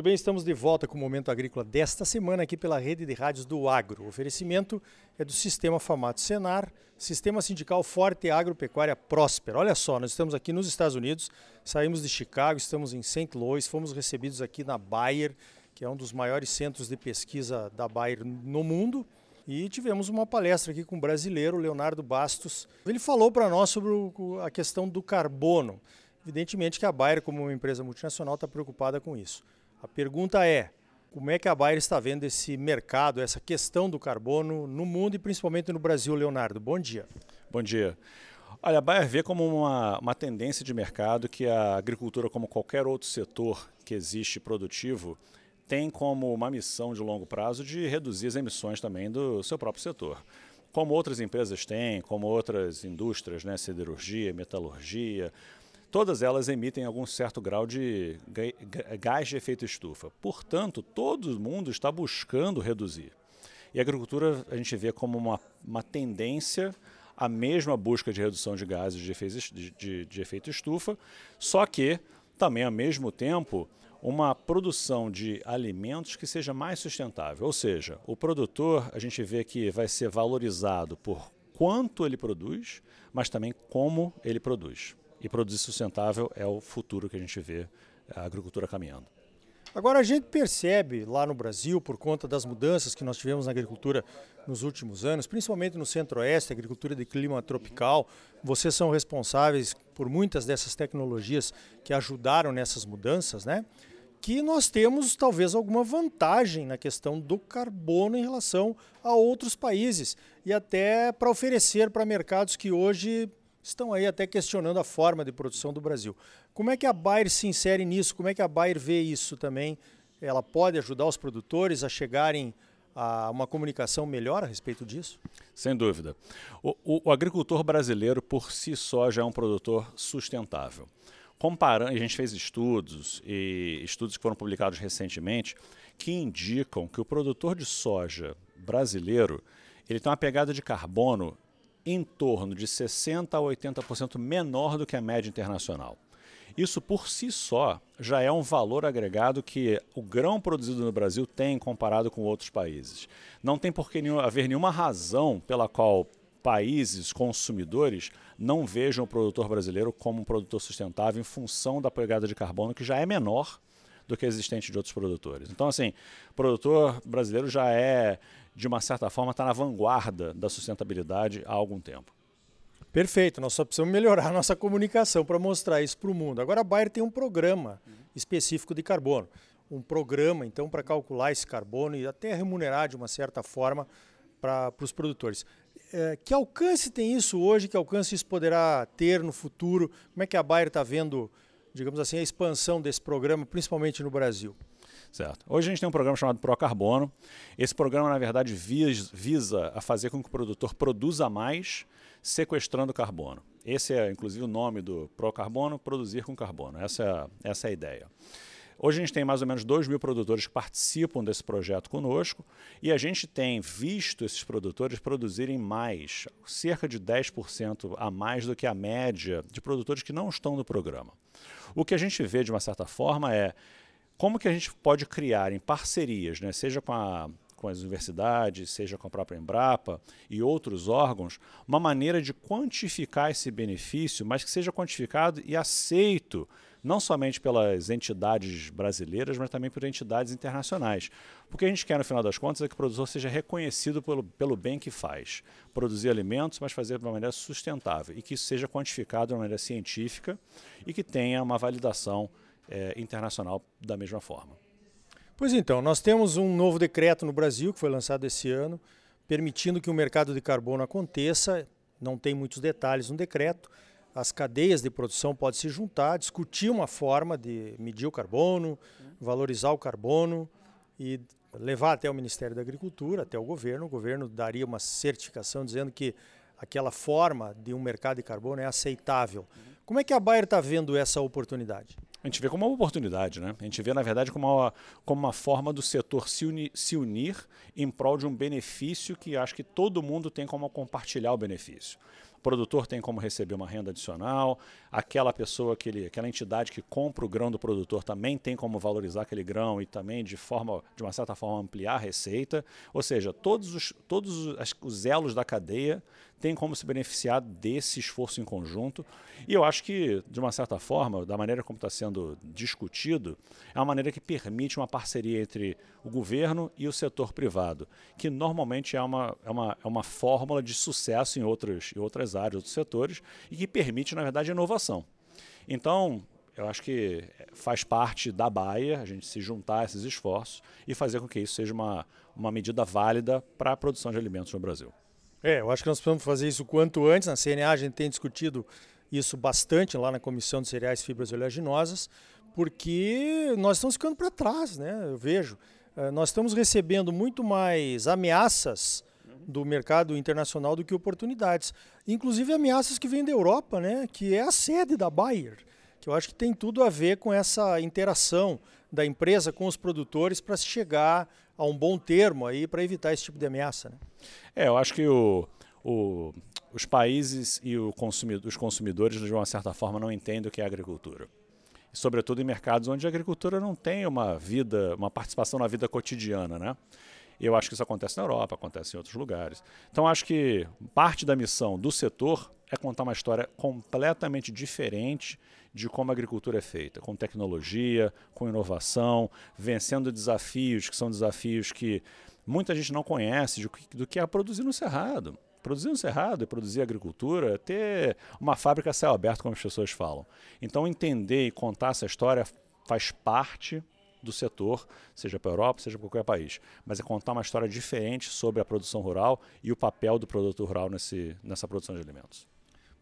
Muito bem, estamos de volta com o Momento Agrícola desta semana aqui pela rede de rádios do Agro. O oferecimento é do Sistema Famato Senar, Sistema Sindical Forte Agropecuária Próspera. Olha só, nós estamos aqui nos Estados Unidos, saímos de Chicago, estamos em St. Louis, fomos recebidos aqui na Bayer, que é um dos maiores centros de pesquisa da Bayer no mundo. E tivemos uma palestra aqui com um brasileiro, Leonardo Bastos. Ele falou para nós sobre a questão do carbono. Evidentemente que a Bayer, como uma empresa multinacional, está preocupada com isso. A pergunta é: como é que a Bayer está vendo esse mercado, essa questão do carbono no mundo e principalmente no Brasil, Leonardo? Bom dia. Bom dia. Olha, a Bayer vê como uma, uma tendência de mercado que a agricultura, como qualquer outro setor que existe produtivo, tem como uma missão de longo prazo de reduzir as emissões também do seu próprio setor. Como outras empresas têm, como outras indústrias, né, siderurgia, metalurgia, todas elas emitem algum certo grau de gás de efeito estufa. Portanto, todo mundo está buscando reduzir. E a agricultura a gente vê como uma, uma tendência à mesma busca de redução de gases de efeito, de, de efeito estufa, só que também, ao mesmo tempo, uma produção de alimentos que seja mais sustentável. Ou seja, o produtor, a gente vê que vai ser valorizado por quanto ele produz, mas também como ele produz. E produzir sustentável é o futuro que a gente vê a agricultura caminhando. Agora a gente percebe lá no Brasil, por conta das mudanças que nós tivemos na agricultura nos últimos anos, principalmente no centro-oeste, agricultura de clima tropical, vocês são responsáveis por muitas dessas tecnologias que ajudaram nessas mudanças, né? Que nós temos talvez alguma vantagem na questão do carbono em relação a outros países e até para oferecer para mercados que hoje estão aí até questionando a forma de produção do Brasil. Como é que a Bayer se insere nisso? Como é que a Bayer vê isso também? Ela pode ajudar os produtores a chegarem a uma comunicação melhor a respeito disso? Sem dúvida. O, o, o agricultor brasileiro, por si só, já é um produtor sustentável. Comparando, a gente fez estudos, e estudos que foram publicados recentemente, que indicam que o produtor de soja brasileiro ele tem uma pegada de carbono em torno de 60% a 80% menor do que a média internacional. Isso por si só já é um valor agregado que o grão produzido no Brasil tem comparado com outros países. Não tem por que haver nenhuma razão pela qual países consumidores não vejam o produtor brasileiro como um produtor sustentável em função da pegada de carbono que já é menor do que a existente de outros produtores. Então, assim, o produtor brasileiro já é de uma certa forma, está na vanguarda da sustentabilidade há algum tempo. Perfeito, nós só precisamos melhorar a nossa comunicação para mostrar isso para o mundo. Agora a Bayer tem um programa específico de carbono. Um programa, então, para calcular esse carbono e até remunerar de uma certa forma para os produtores. É, que alcance tem isso hoje? Que alcance isso poderá ter no futuro? Como é que a Bayer está vendo, digamos assim, a expansão desse programa, principalmente no Brasil? Certo. Hoje a gente tem um programa chamado Procarbono. Esse programa, na verdade, visa a fazer com que o produtor produza mais sequestrando carbono. Esse é, inclusive, o nome do Procarbono, produzir com carbono. Essa é, essa é a ideia. Hoje a gente tem mais ou menos 2 mil produtores que participam desse projeto conosco e a gente tem visto esses produtores produzirem mais, cerca de 10% a mais do que a média de produtores que não estão no programa. O que a gente vê, de uma certa forma, é como que a gente pode criar em parcerias, né, seja com, a, com as universidades, seja com a própria Embrapa e outros órgãos, uma maneira de quantificar esse benefício, mas que seja quantificado e aceito não somente pelas entidades brasileiras, mas também por entidades internacionais. Porque a gente quer, no final das contas, é que o produtor seja reconhecido pelo, pelo bem que faz. Produzir alimentos, mas fazer de uma maneira sustentável. E que isso seja quantificado de uma maneira científica e que tenha uma validação é, internacional da mesma forma. Pois então, nós temos um novo decreto no Brasil, que foi lançado esse ano, permitindo que o mercado de carbono aconteça. Não tem muitos detalhes no decreto. As cadeias de produção podem se juntar, discutir uma forma de medir o carbono, valorizar o carbono e levar até o Ministério da Agricultura, até o governo. O governo daria uma certificação dizendo que aquela forma de um mercado de carbono é aceitável. Como é que a Bayer está vendo essa oportunidade? A gente vê como uma oportunidade, né? A gente vê, na verdade, como uma, como uma forma do setor se, uni, se unir em prol de um benefício que acho que todo mundo tem como compartilhar o benefício. o produtor tem como receber uma renda adicional, aquela pessoa, aquele, aquela entidade que compra o grão do produtor também tem como valorizar aquele grão e também de forma, de uma certa forma, ampliar a receita. Ou seja, todos os, todos os elos da cadeia têm como se beneficiar desse esforço em conjunto. E eu acho que, de uma certa forma, da maneira como está sendo discutido, é uma maneira que permite uma parceria entre o governo e o setor privado, que normalmente é uma, é uma, é uma fórmula de sucesso em outras, em outras áreas, outros setores, e que permite, na verdade, inovação. Então, eu acho que faz parte da Baia a gente se juntar a esses esforços e fazer com que isso seja uma, uma medida válida para a produção de alimentos no Brasil. É, eu acho que nós precisamos fazer isso quanto antes. Na CNA a gente tem discutido isso bastante lá na Comissão de Cereais, Fibras e Oleaginosas, porque nós estamos ficando para trás, né? Eu vejo. Eh, nós estamos recebendo muito mais ameaças do mercado internacional do que oportunidades. Inclusive ameaças que vêm da Europa, né? que é a sede da Bayer, que eu acho que tem tudo a ver com essa interação da empresa com os produtores para se chegar a um bom termo aí para evitar esse tipo de ameaça. Né? É, eu acho que o, o, os países e consumidor, os consumidores, de uma certa forma, não entendem o que é agricultura. Sobretudo em mercados onde a agricultura não tem uma vida, uma participação na vida cotidiana, né? Eu acho que isso acontece na Europa, acontece em outros lugares. Então, acho que parte da missão do setor é contar uma história completamente diferente de como a agricultura é feita, com tecnologia, com inovação, vencendo desafios que são desafios que muita gente não conhece do que é produzir no cerrado. Produzir no cerrado e produzir agricultura é ter uma fábrica a céu aberto, como as pessoas falam. Então, entender e contar essa história faz parte do setor, seja para a Europa, seja para qualquer país. Mas é contar uma história diferente sobre a produção rural e o papel do produtor rural nesse, nessa produção de alimentos.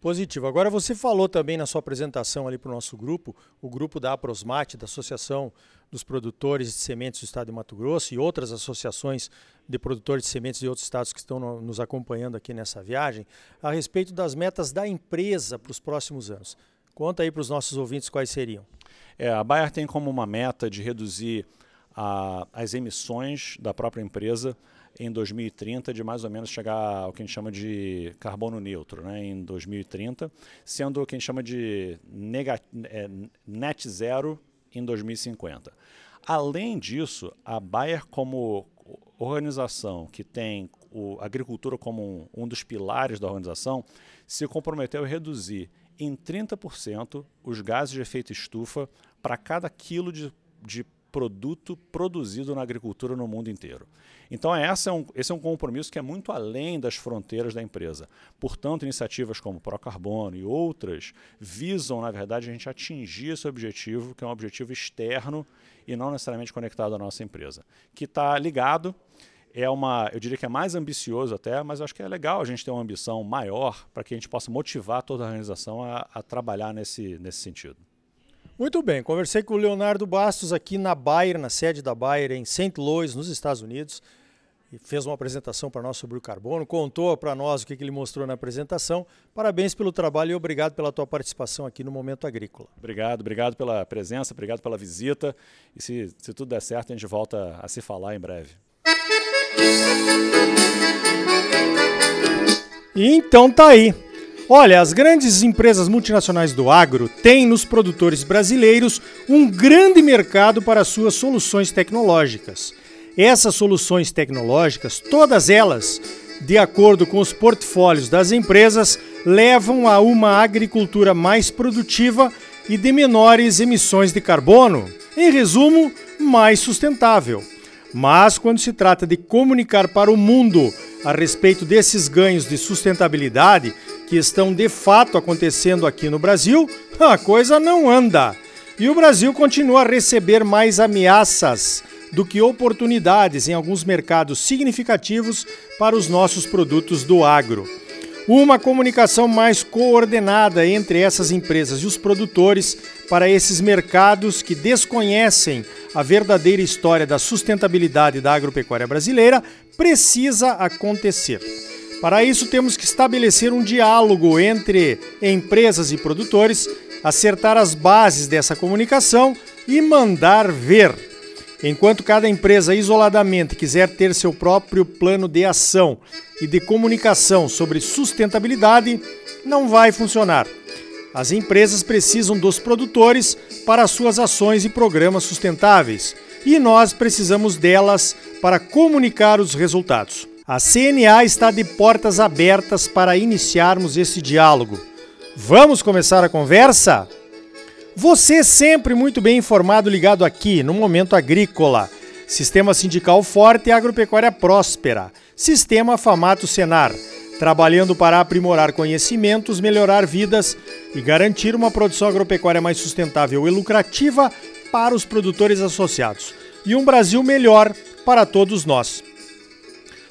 Positivo. Agora você falou também na sua apresentação ali para o nosso grupo, o grupo da Aprosmate, da Associação dos Produtores de Sementes do Estado de Mato Grosso e outras associações de produtores de sementes de outros estados que estão no, nos acompanhando aqui nessa viagem, a respeito das metas da empresa para os próximos anos. Conta aí para os nossos ouvintes quais seriam. É, a Bayer tem como uma meta de reduzir a, as emissões da própria empresa em 2030 de mais ou menos chegar ao que a gente chama de carbono neutro, né, em 2030, sendo o que a gente chama de é, net zero em 2050. Além disso, a Bayer como organização que tem a agricultura como um, um dos pilares da organização, se comprometeu a reduzir em 30% os gases de efeito estufa para cada quilo de, de produto produzido na agricultura no mundo inteiro. Então, essa é um, esse é um compromisso que é muito além das fronteiras da empresa. Portanto, iniciativas como Procarbono e outras visam, na verdade, a gente atingir esse objetivo, que é um objetivo externo e não necessariamente conectado à nossa empresa, que está ligado. É uma, eu diria que é mais ambicioso até, mas acho que é legal a gente ter uma ambição maior para que a gente possa motivar toda a organização a, a trabalhar nesse, nesse sentido. Muito bem, conversei com o Leonardo Bastos aqui na Bayer, na sede da Bayer em St. Louis, nos Estados Unidos. E fez uma apresentação para nós sobre o carbono, contou para nós o que, que ele mostrou na apresentação. Parabéns pelo trabalho e obrigado pela tua participação aqui no Momento Agrícola. Obrigado, obrigado pela presença, obrigado pela visita. E se, se tudo der certo, a gente volta a se falar em breve. então tá aí. Olha, as grandes empresas multinacionais do agro têm nos produtores brasileiros um grande mercado para suas soluções tecnológicas. Essas soluções tecnológicas, todas elas, de acordo com os portfólios das empresas, levam a uma agricultura mais produtiva e de menores emissões de carbono. Em resumo, mais sustentável. Mas quando se trata de comunicar para o mundo a respeito desses ganhos de sustentabilidade, que estão de fato acontecendo aqui no Brasil, a coisa não anda. E o Brasil continua a receber mais ameaças do que oportunidades em alguns mercados significativos para os nossos produtos do agro. Uma comunicação mais coordenada entre essas empresas e os produtores para esses mercados que desconhecem a verdadeira história da sustentabilidade da agropecuária brasileira precisa acontecer. Para isso, temos que estabelecer um diálogo entre empresas e produtores, acertar as bases dessa comunicação e mandar ver. Enquanto cada empresa isoladamente quiser ter seu próprio plano de ação e de comunicação sobre sustentabilidade, não vai funcionar. As empresas precisam dos produtores para suas ações e programas sustentáveis, e nós precisamos delas para comunicar os resultados. A CNA está de portas abertas para iniciarmos esse diálogo. Vamos começar a conversa? Você sempre muito bem informado ligado aqui no Momento Agrícola. Sistema Sindical Forte e Agropecuária Próspera. Sistema Famato Senar trabalhando para aprimorar conhecimentos, melhorar vidas e garantir uma produção agropecuária mais sustentável e lucrativa para os produtores associados e um Brasil melhor para todos nós.